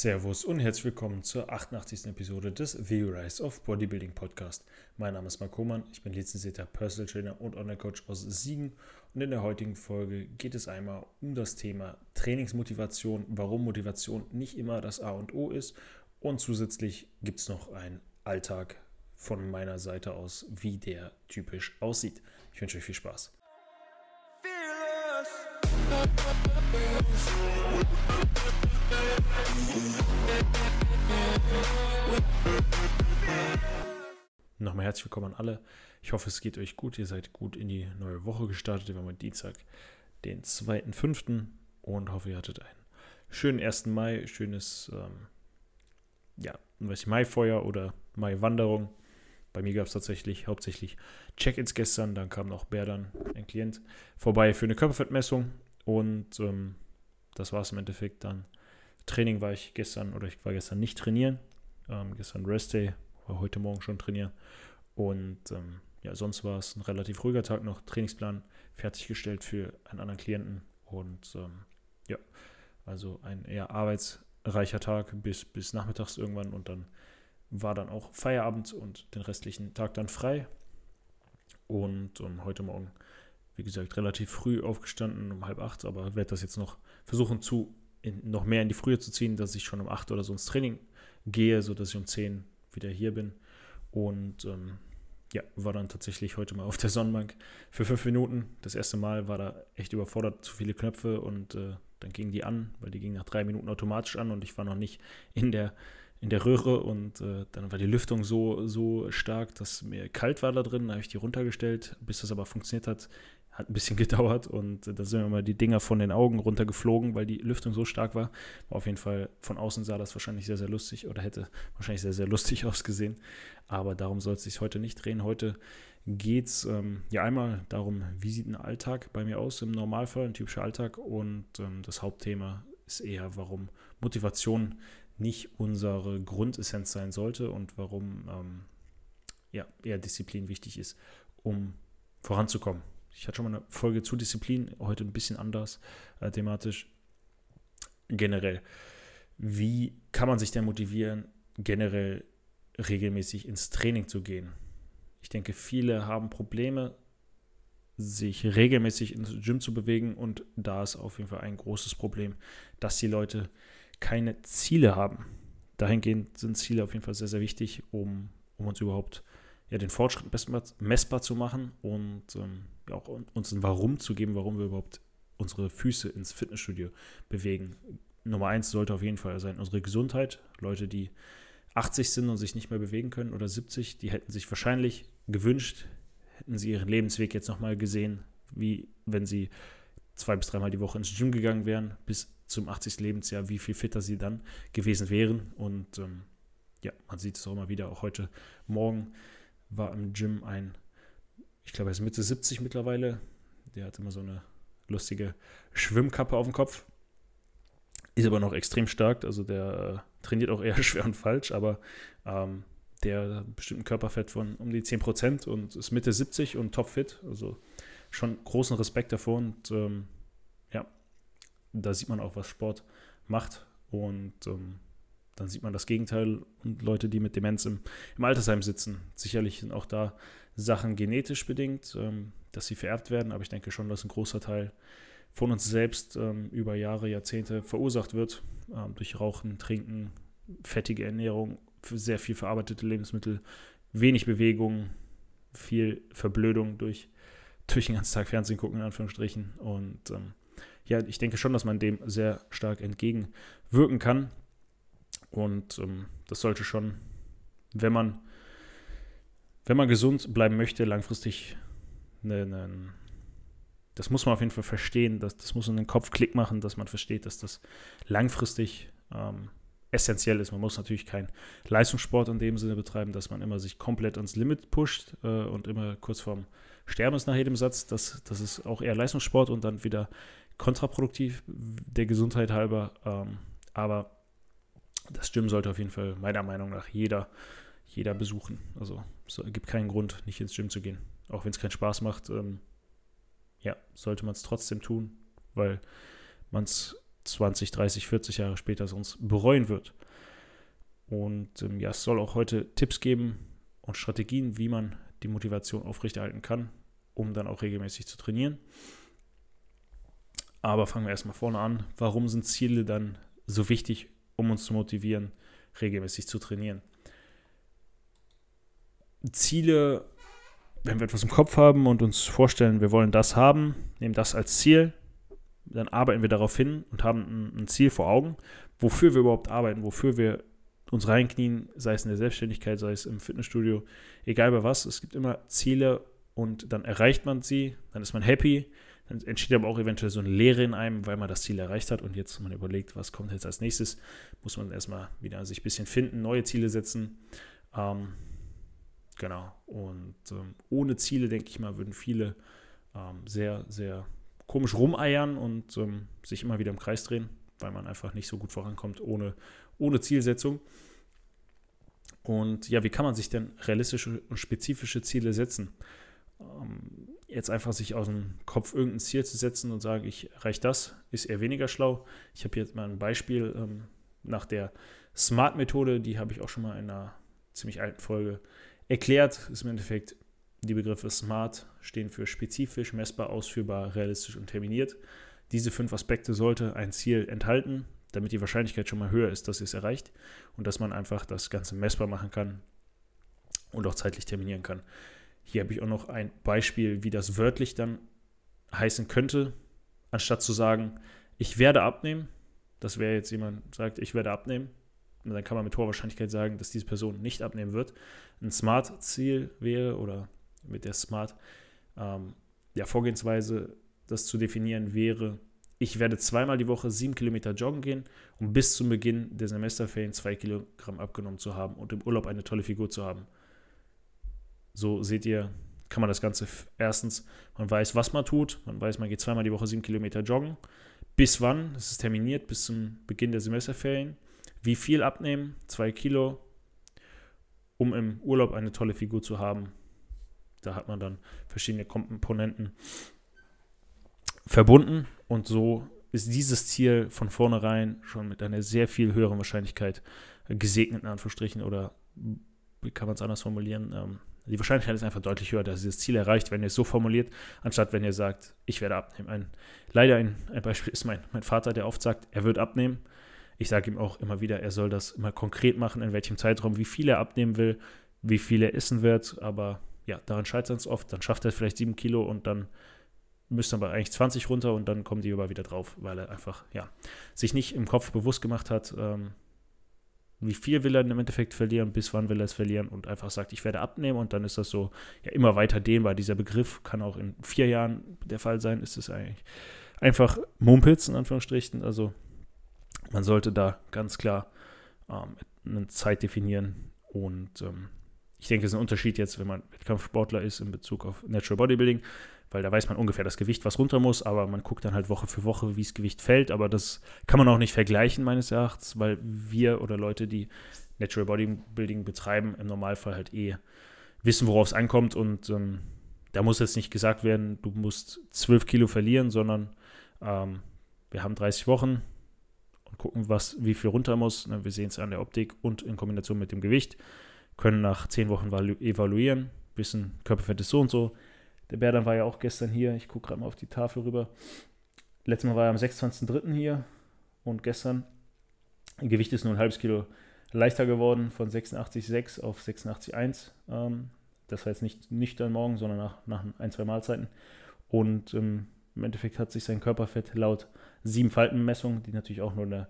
Servus und herzlich willkommen zur 88. Episode des The Rise of Bodybuilding Podcast. Mein Name ist Marc Hohmann, ich bin lizenzierter Personal Trainer und Online-Coach aus Siegen und in der heutigen Folge geht es einmal um das Thema Trainingsmotivation, warum Motivation nicht immer das A und O ist und zusätzlich gibt es noch einen Alltag von meiner Seite aus, wie der typisch aussieht. Ich wünsche euch viel Spaß. Nochmal herzlich willkommen an alle. Ich hoffe, es geht euch gut. Ihr seid gut in die neue Woche gestartet. Wir haben heute Dienstag, den 2.5. und hoffe, ihr hattet einen schönen 1. Mai, schönes ähm, ja, weiß ich, Maifeuer oder Maiwanderung. Bei mir gab es tatsächlich hauptsächlich Check-ins gestern. Dann kam noch Berdan, ein Klient, vorbei für eine Körperfettmessung. Und ähm, das war es im Endeffekt dann. Training war ich gestern oder ich war gestern nicht trainieren. Ähm, gestern Rest Day, war heute Morgen schon trainieren. Und ähm, ja, sonst war es ein relativ ruhiger Tag noch. Trainingsplan fertiggestellt für einen anderen Klienten. Und ähm, ja, also ein eher arbeitsreicher Tag bis, bis nachmittags irgendwann. Und dann war dann auch Feierabend und den restlichen Tag dann frei. Und ähm, heute Morgen wie gesagt, relativ früh aufgestanden, um halb acht, aber werde das jetzt noch versuchen zu in, noch mehr in die Frühe zu ziehen, dass ich schon um acht oder so ins Training gehe, sodass ich um zehn wieder hier bin. Und ähm, ja, war dann tatsächlich heute mal auf der Sonnenbank für fünf Minuten. Das erste Mal war da echt überfordert, zu viele Knöpfe und äh, dann gingen die an, weil die gingen nach drei Minuten automatisch an und ich war noch nicht in der, in der Röhre und äh, dann war die Lüftung so, so stark, dass mir kalt war da drin. Da habe ich die runtergestellt, bis das aber funktioniert hat, hat ein bisschen gedauert und da sind mir mal die Dinger von den Augen runtergeflogen, weil die Lüftung so stark war. war. Auf jeden Fall von außen sah das wahrscheinlich sehr, sehr lustig oder hätte wahrscheinlich sehr, sehr lustig ausgesehen. Aber darum soll es sich heute nicht drehen. Heute geht es ähm, ja einmal darum, wie sieht ein Alltag bei mir aus im Normalfall, ein typischer Alltag. Und ähm, das Hauptthema ist eher, warum Motivation nicht unsere Grundessenz sein sollte und warum ähm, ja, eher Disziplin wichtig ist, um voranzukommen. Ich hatte schon mal eine Folge zu Disziplin, heute ein bisschen anders äh, thematisch. Generell, wie kann man sich denn motivieren, generell regelmäßig ins Training zu gehen? Ich denke, viele haben Probleme, sich regelmäßig ins Gym zu bewegen und da ist auf jeden Fall ein großes Problem, dass die Leute keine Ziele haben. Dahingehend sind Ziele auf jeden Fall sehr, sehr wichtig, um, um uns überhaupt ja, den Fortschritt messbar, zu machen und ähm, auch uns ein Warum zu geben, warum wir überhaupt unsere Füße ins Fitnessstudio bewegen. Nummer eins sollte auf jeden Fall sein unsere Gesundheit. Leute, die 80 sind und sich nicht mehr bewegen können oder 70, die hätten sich wahrscheinlich gewünscht, hätten sie ihren Lebensweg jetzt nochmal gesehen, wie wenn sie zwei bis dreimal die Woche ins Gym gegangen wären, bis zum 80. Lebensjahr, wie viel fitter sie dann gewesen wären. Und ähm, ja, man sieht es auch immer wieder, auch heute Morgen war im Gym ein, ich glaube, er ist Mitte 70 mittlerweile. Der hat immer so eine lustige Schwimmkappe auf dem Kopf. Ist aber noch extrem stark, also der äh, trainiert auch eher schwer und falsch, aber ähm, der hat bestimmt ein Körperfett von um die 10% und ist Mitte 70 und topfit. Also schon großen Respekt davor und ähm, ja, da sieht man auch, was Sport macht und ähm, dann sieht man das Gegenteil und Leute, die mit Demenz im, im Altersheim sitzen. Sicherlich sind auch da Sachen genetisch bedingt, ähm, dass sie vererbt werden, aber ich denke schon, dass ein großer Teil von uns selbst ähm, über Jahre, Jahrzehnte verursacht wird ähm, durch Rauchen, Trinken, fettige Ernährung, sehr viel verarbeitete Lebensmittel, wenig Bewegung, viel Verblödung durch, durch den ganzen Tag Fernsehen gucken, in Anführungsstrichen. Und ähm, ja, ich denke schon, dass man dem sehr stark entgegenwirken kann. Und ähm, das sollte schon, wenn man, wenn man gesund bleiben möchte, langfristig eine, eine, das muss man auf jeden Fall verstehen, das, das muss in den Kopf Klick machen, dass man versteht, dass das langfristig ähm, essentiell ist. Man muss natürlich keinen Leistungssport in dem Sinne betreiben, dass man immer sich komplett ans Limit pusht äh, und immer kurz vorm Sterben ist nach jedem Satz. Das, das ist auch eher Leistungssport und dann wieder kontraproduktiv der Gesundheit halber. Ähm, aber das Gym sollte auf jeden Fall meiner Meinung nach jeder, jeder besuchen. Also es gibt keinen Grund, nicht ins Gym zu gehen. Auch wenn es keinen Spaß macht, ähm, ja, sollte man es trotzdem tun, weil man es 20, 30, 40 Jahre später sonst bereuen wird. Und ähm, ja, es soll auch heute Tipps geben und Strategien, wie man die Motivation aufrechterhalten kann, um dann auch regelmäßig zu trainieren. Aber fangen wir erstmal vorne an. Warum sind Ziele dann so wichtig, um uns zu motivieren, regelmäßig zu trainieren? Ziele, wenn wir etwas im Kopf haben und uns vorstellen, wir wollen das haben, nehmen das als Ziel, dann arbeiten wir darauf hin und haben ein, Ziel vor Augen, wofür wir überhaupt arbeiten, wofür wir uns reinknien, sei es in der Selbstständigkeit, sei es im Fitnessstudio, egal bei was. Es gibt immer Ziele und dann erreicht man sie, dann ist man happy, dann entsteht aber auch eventuell so eine Leere in einem, weil man das Ziel erreicht hat und jetzt man überlegt, was kommt jetzt als nächstes, muss man erstmal wieder sich ein bisschen finden, neue Ziele setzen. Ähm, genau. Und ähm, ohne Ziele, denke ich mal, würden viele ähm, sehr, sehr komisch rumeiern und ähm, sich immer wieder im Kreis drehen, weil man einfach nicht so gut vorankommt ohne, ohne Zielsetzung. Und ja, wie kann man sich denn realistische und spezifische Ziele setzen? Ähm, jetzt einfach sich aus dem Kopf irgendein Ziel zu setzen und sagen, ich erreiche das, ist eher weniger schlau. Ich habe jetzt mal ein Beispiel ähm, nach der Smart-Methode, die habe ich auch schon mal in einer ziemlich alten Folge erklärt. Ist im Endeffekt, die Begriffe SMART stehen für spezifisch, messbar, ausführbar, realistisch und terminiert. Diese fünf Aspekte sollte ein Ziel enthalten, damit die Wahrscheinlichkeit schon mal höher ist, dass es erreicht und dass man einfach das Ganze messbar machen kann und auch zeitlich terminieren kann. Hier habe ich auch noch ein Beispiel, wie das wörtlich dann heißen könnte, anstatt zu sagen, ich werde abnehmen. Das wäre jetzt jemand sagt, ich werde abnehmen. Dann kann man mit hoher Wahrscheinlichkeit sagen, dass diese Person nicht abnehmen wird. Ein Smart-Ziel wäre oder mit der Smart ähm, ja, Vorgehensweise das zu definieren wäre, ich werde zweimal die Woche sieben Kilometer joggen gehen, um bis zum Beginn der Semesterferien zwei Kilogramm abgenommen zu haben und im Urlaub eine tolle Figur zu haben. So seht ihr, kann man das Ganze erstens, man weiß, was man tut, man weiß, man geht zweimal die Woche sieben Kilometer joggen. Bis wann? Es ist terminiert, bis zum Beginn der Semesterferien. Wie viel abnehmen? Zwei Kilo, um im Urlaub eine tolle Figur zu haben. Da hat man dann verschiedene Komponenten verbunden und so ist dieses Ziel von vornherein schon mit einer sehr viel höheren Wahrscheinlichkeit gesegnet, in Anführungsstrichen, oder wie kann man es anders formulieren? Ähm, die Wahrscheinlichkeit ist einfach deutlich höher, dass ihr das Ziel erreicht, wenn ihr es so formuliert, anstatt wenn ihr sagt, ich werde abnehmen. Ein, leider ein, ein Beispiel ist mein, mein Vater, der oft sagt, er wird abnehmen. Ich sage ihm auch immer wieder, er soll das immer konkret machen, in welchem Zeitraum, wie viel er abnehmen will, wie viel er essen wird. Aber ja, daran scheitert es oft. Dann schafft er vielleicht sieben Kilo und dann müsste aber eigentlich 20 runter und dann kommen die aber wieder drauf, weil er einfach, ja, sich nicht im Kopf bewusst gemacht hat, ähm, wie viel will er im Endeffekt verlieren, bis wann will er es verlieren und einfach sagt, ich werde abnehmen und dann ist das so ja, immer weiter dehnbar. Dieser Begriff kann auch in vier Jahren der Fall sein, ist es eigentlich einfach Mumpitz in Anführungsstrichen. Also man sollte da ganz klar ähm, eine Zeit definieren und ähm, ich denke, es ist ein Unterschied jetzt, wenn man Wettkampfsportler ist in Bezug auf Natural Bodybuilding weil da weiß man ungefähr das Gewicht, was runter muss, aber man guckt dann halt Woche für Woche, wie das Gewicht fällt. Aber das kann man auch nicht vergleichen, meines Erachtens, weil wir oder Leute, die Natural Bodybuilding betreiben, im Normalfall halt eh wissen, worauf es ankommt. Und ähm, da muss jetzt nicht gesagt werden, du musst 12 Kilo verlieren, sondern ähm, wir haben 30 Wochen gucken, was, wie viel runter muss. Ne, wir sehen es an der Optik und in Kombination mit dem Gewicht. Können nach 10 Wochen evaluieren, wissen, Körperfett ist so und so, der Berdan war ja auch gestern hier. Ich gucke gerade mal auf die Tafel rüber. Letztes Mal war er am 26.03. hier und gestern. Gewicht ist nur ein halbes Kilo leichter geworden von 86,6 auf 86,1. Ähm, das heißt nicht nüchtern morgen, sondern nach, nach ein, zwei Mahlzeiten. Und ähm, im Endeffekt hat sich sein Körperfett laut sieben Faltenmessungen, die natürlich auch nur eine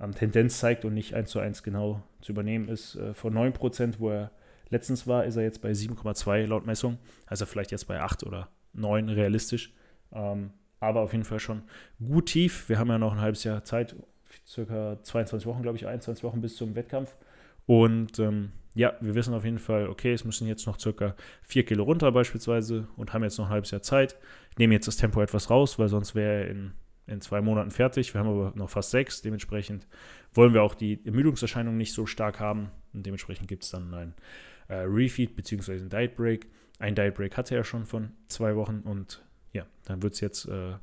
ähm, Tendenz zeigt und nicht eins zu eins genau zu übernehmen ist, äh, von 9%, wo er Letztens war, ist er jetzt bei 7,2 laut Messung. Also vielleicht jetzt bei 8 oder 9 realistisch. Ähm, aber auf jeden Fall schon gut tief. Wir haben ja noch ein halbes Jahr Zeit, circa 22 Wochen, glaube ich, 21 Wochen bis zum Wettkampf. Und ähm, ja, wir wissen auf jeden Fall, okay, es müssen jetzt noch circa 4 Kilo runter beispielsweise und haben jetzt noch ein halbes Jahr Zeit. Ich nehme jetzt das Tempo etwas raus, weil sonst wäre er in, in zwei Monaten fertig. Wir haben aber noch fast sechs. Dementsprechend wollen wir auch die Ermüdungserscheinungen nicht so stark haben. Und dementsprechend gibt es dann ein äh, Refeed bzw. ein Diet Break. Ein Diet Break hatte er schon von zwei Wochen und ja, dann wird es jetzt äh,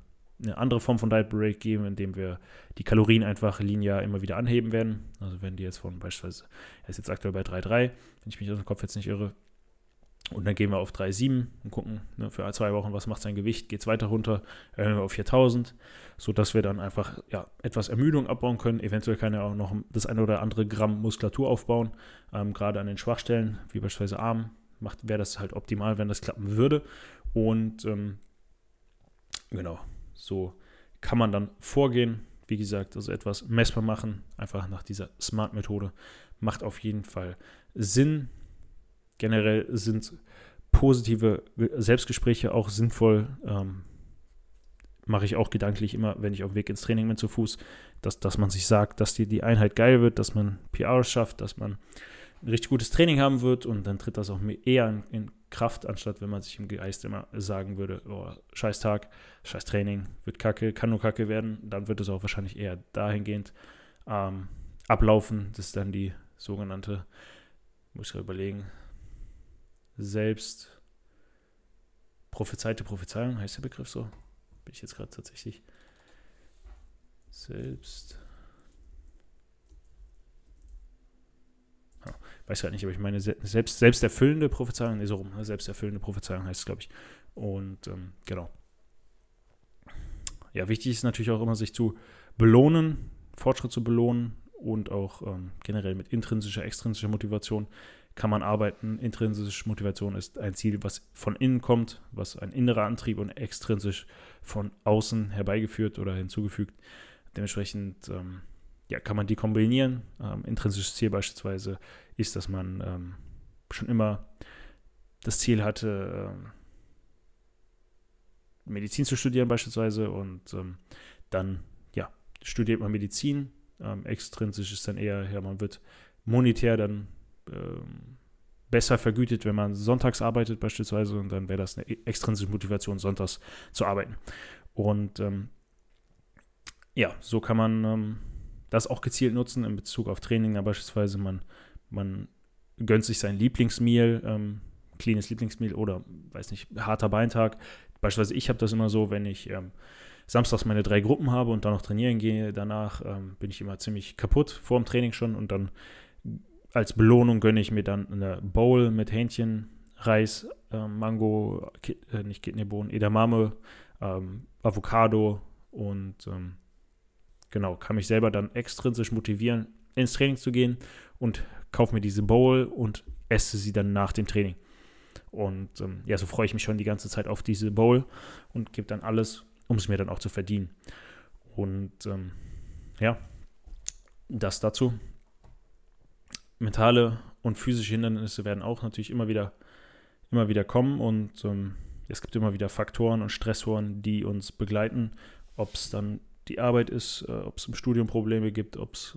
eine andere Form von Diet Break geben, indem wir die Kalorien einfach linear immer wieder anheben werden. Also wenn die jetzt von beispielsweise, er ist jetzt aktuell bei 3,3, wenn ich mich aus dem Kopf jetzt nicht irre, und dann gehen wir auf 3,7 und gucken ne, für zwei Wochen, was macht sein Gewicht, geht es weiter runter, erhöhen wir auf 4000, sodass wir dann einfach ja, etwas Ermüdung abbauen können. Eventuell kann er auch noch das eine oder andere Gramm Muskulatur aufbauen, ähm, gerade an den Schwachstellen, wie beispielsweise Arm, wäre das halt optimal, wenn das klappen würde. Und ähm, genau, so kann man dann vorgehen. Wie gesagt, also etwas messbar machen, einfach nach dieser Smart-Methode. Macht auf jeden Fall Sinn. Generell sind positive Selbstgespräche auch sinnvoll. Ähm, mache ich auch gedanklich immer, wenn ich auf dem Weg ins Training bin zu Fuß, dass, dass man sich sagt, dass die, die Einheit geil wird, dass man PR schafft, dass man richtig gutes Training haben wird und dann tritt das auch eher in, in Kraft, anstatt wenn man sich im Geist immer sagen würde, oh, scheiß Tag, scheiß Training, wird kacke, kann nur kacke werden, dann wird es auch wahrscheinlich eher dahingehend ähm, ablaufen. Das ist dann die sogenannte, muss ich überlegen, selbst prophezeite Prophezeiung, heißt der Begriff so? Bin ich jetzt gerade tatsächlich selbst weiß halt nicht, aber ich meine, selbst, selbsterfüllende Prophezeiung, nee, so rum, ne, selbsterfüllende Prophezeiung heißt es, glaube ich. Und ähm, genau. Ja, wichtig ist natürlich auch immer, sich zu belohnen, Fortschritt zu belohnen und auch ähm, generell mit intrinsischer, extrinsischer Motivation kann man arbeiten. Intrinsische Motivation ist ein Ziel, was von innen kommt, was ein innerer Antrieb und extrinsisch von außen herbeigeführt oder hinzugefügt. Dementsprechend ähm, ja, kann man die kombinieren. Ähm, intrinsisches Ziel beispielsweise ist, dass man ähm, schon immer das Ziel hatte, ähm, Medizin zu studieren beispielsweise und ähm, dann, ja, studiert man Medizin. Ähm, extrinsisch ist dann eher, ja, man wird monetär dann ähm, besser vergütet, wenn man sonntags arbeitet beispielsweise und dann wäre das eine e-, extrinsische Motivation, sonntags zu arbeiten. Und ja, so kann man das auch gezielt nutzen in Bezug auf Training. Ja, beispielsweise man, man gönnt sich sein Lieblingsmeal, ähm, cleanes Lieblingsmeal oder, weiß nicht, harter Beintag. Beispielsweise ich habe das immer so, wenn ich ähm, samstags meine drei Gruppen habe und dann noch trainieren gehe, danach ähm, bin ich immer ziemlich kaputt vor dem Training schon und dann als Belohnung gönne ich mir dann eine Bowl mit Hähnchen, Reis, äh, Mango, äh, nicht Kidneybohnen, Edamame, ähm, Avocado und ähm, genau, kann mich selber dann extrinsisch motivieren, ins Training zu gehen und kaufe mir diese Bowl und esse sie dann nach dem Training. Und ähm, ja, so freue ich mich schon die ganze Zeit auf diese Bowl und gebe dann alles, um es mir dann auch zu verdienen. Und ähm, ja, das dazu. Mentale und physische Hindernisse werden auch natürlich immer wieder, immer wieder kommen und ähm, es gibt immer wieder Faktoren und Stressoren, die uns begleiten, ob es dann die Arbeit ist, äh, ob es im Studium Probleme gibt, ob es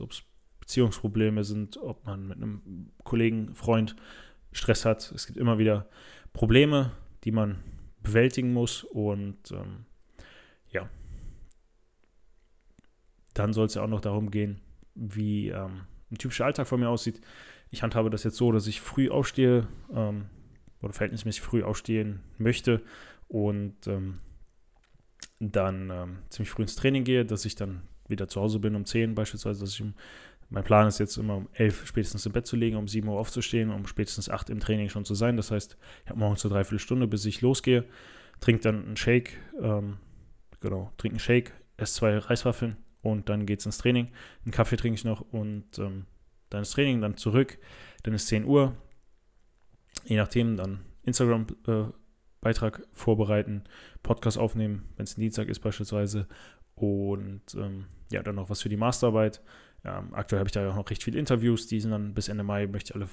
Beziehungsprobleme sind, ob man mit einem Kollegen, Freund Stress hat. Es gibt immer wieder Probleme, die man bewältigen muss und ähm, ja, dann soll es ja auch noch darum gehen, wie ähm, ein typischer Alltag von mir aussieht. Ich handhabe das jetzt so, dass ich früh aufstehe ähm, oder verhältnismäßig früh aufstehen möchte und ähm, dann ähm, ziemlich früh ins Training gehe, dass ich dann wieder zu Hause bin um 10 beispielsweise, dass ich um, mein Plan ist jetzt immer um 11 spätestens im Bett zu legen, um 7 Uhr aufzustehen, um spätestens 8 im Training schon zu sein. Das heißt, ich habe morgens so dreiviertel Stunde, bis ich losgehe, trinke dann einen Shake, ähm, genau, trinke einen Shake, esse zwei Reiswaffeln und dann geht es ins Training. Einen Kaffee trinke ich noch und ähm, dann ins Training, dann zurück, dann ist 10 Uhr, je nachdem, dann Instagram äh, Beitrag vorbereiten, Podcast aufnehmen, wenn es Dienstag ist beispielsweise. Und ähm, ja, dann noch was für die Masterarbeit. Ähm, aktuell habe ich da ja auch noch recht viele Interviews, die sind dann bis Ende Mai, möchte ich alle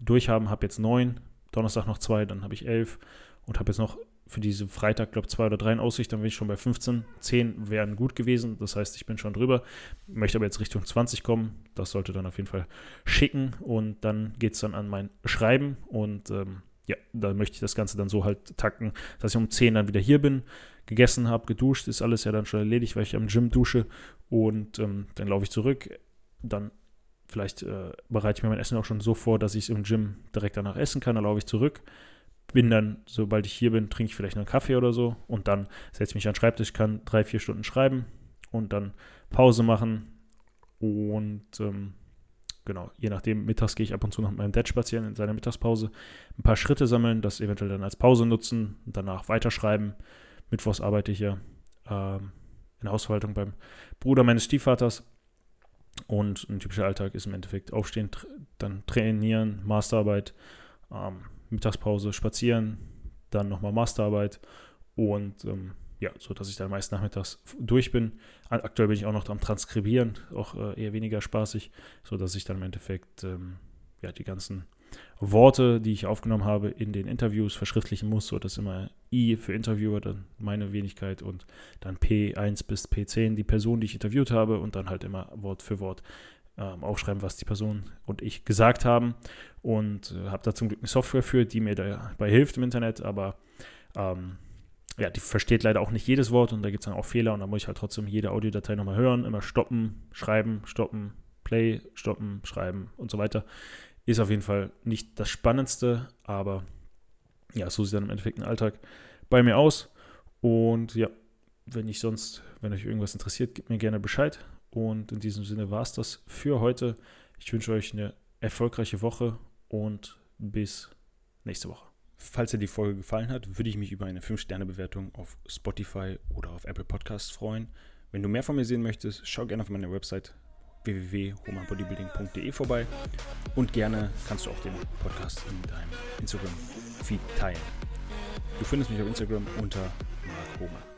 durchhaben. Habe jetzt neun, Donnerstag noch zwei, dann habe ich elf und habe jetzt noch für diese Freitag, glaube ich, zwei oder drei in Aussicht, dann bin ich schon bei 15. 10 wären gut gewesen, das heißt, ich bin schon drüber. Möchte aber jetzt Richtung 20 kommen. Das sollte dann auf jeden Fall schicken und dann geht es dann an mein Schreiben und ähm, ja, da möchte ich das Ganze dann so halt takten, dass ich um 10 dann wieder hier bin, gegessen habe, geduscht, ist alles ja dann schon erledigt, weil ich am Gym dusche und ähm, dann laufe ich zurück. Dann vielleicht äh, bereite ich mir mein Essen auch schon so vor, dass ich es im Gym direkt danach essen kann. Dann laufe ich zurück, bin dann, sobald ich hier bin, trinke ich vielleicht einen Kaffee oder so und dann setze ich mich an den Schreibtisch, kann drei, vier Stunden schreiben und dann Pause machen und ähm, genau, je nachdem, mittags gehe ich ab und zu noch mit meinem Dad spazieren in seiner Mittagspause, ein paar Schritte sammeln, das eventuell dann als Pause nutzen und danach weiterschreiben. Mittwochs arbeite ich ja ähm, in der Hausverwaltung beim Bruder meines Stiefvaters und ein typischer Alltag ist im Endeffekt aufstehen, dann trainieren, Masterarbeit, ähm, Mittagspause spazieren, dann nochmal Masterarbeit und ähm, ja, so dass ich dann meist nachmittags durch bin. Aktuell bin ich auch noch am Transkribieren, auch äh, eher weniger spaßig, so dass ich dann im Endeffekt ähm, ja, die ganzen Worte, die ich aufgenommen habe, in den Interviews verschriftlichen muss, so dass immer I für Interviewer, dann meine Wenigkeit und dann P1 bis P10 die Person, die ich interviewt habe und dann halt immer Wort für Wort ähm, aufschreiben, was die Person und ich gesagt haben und äh, habe da zum Glück eine Software für, die mir dabei hilft im Internet, aber ähm, ja, die versteht leider auch nicht jedes Wort und da gibt es dann auch Fehler und da muss ich halt trotzdem jede Audiodatei nochmal hören, immer stoppen, schreiben, stoppen, Play, stoppen, schreiben und so weiter. Ist auf jeden Fall nicht das Spannendste, aber ja, so sieht dann im Endeffekt ein Alltag bei mir aus. Und ja, wenn ich sonst, wenn euch irgendwas interessiert, gebt mir gerne Bescheid. Und in diesem Sinne war es das für heute. Ich wünsche euch eine erfolgreiche Woche und bis nächste Woche. Falls dir die Folge gefallen hat, würde ich mich über eine 5-Sterne-Bewertung auf Spotify oder auf Apple Podcasts freuen. Wenn du mehr von mir sehen möchtest, schau gerne auf meine Website www.homabodybuilding.de vorbei und gerne kannst du auch den Podcast in deinem Instagram-Feed teilen. Du findest mich auf Instagram unter Mark Homer.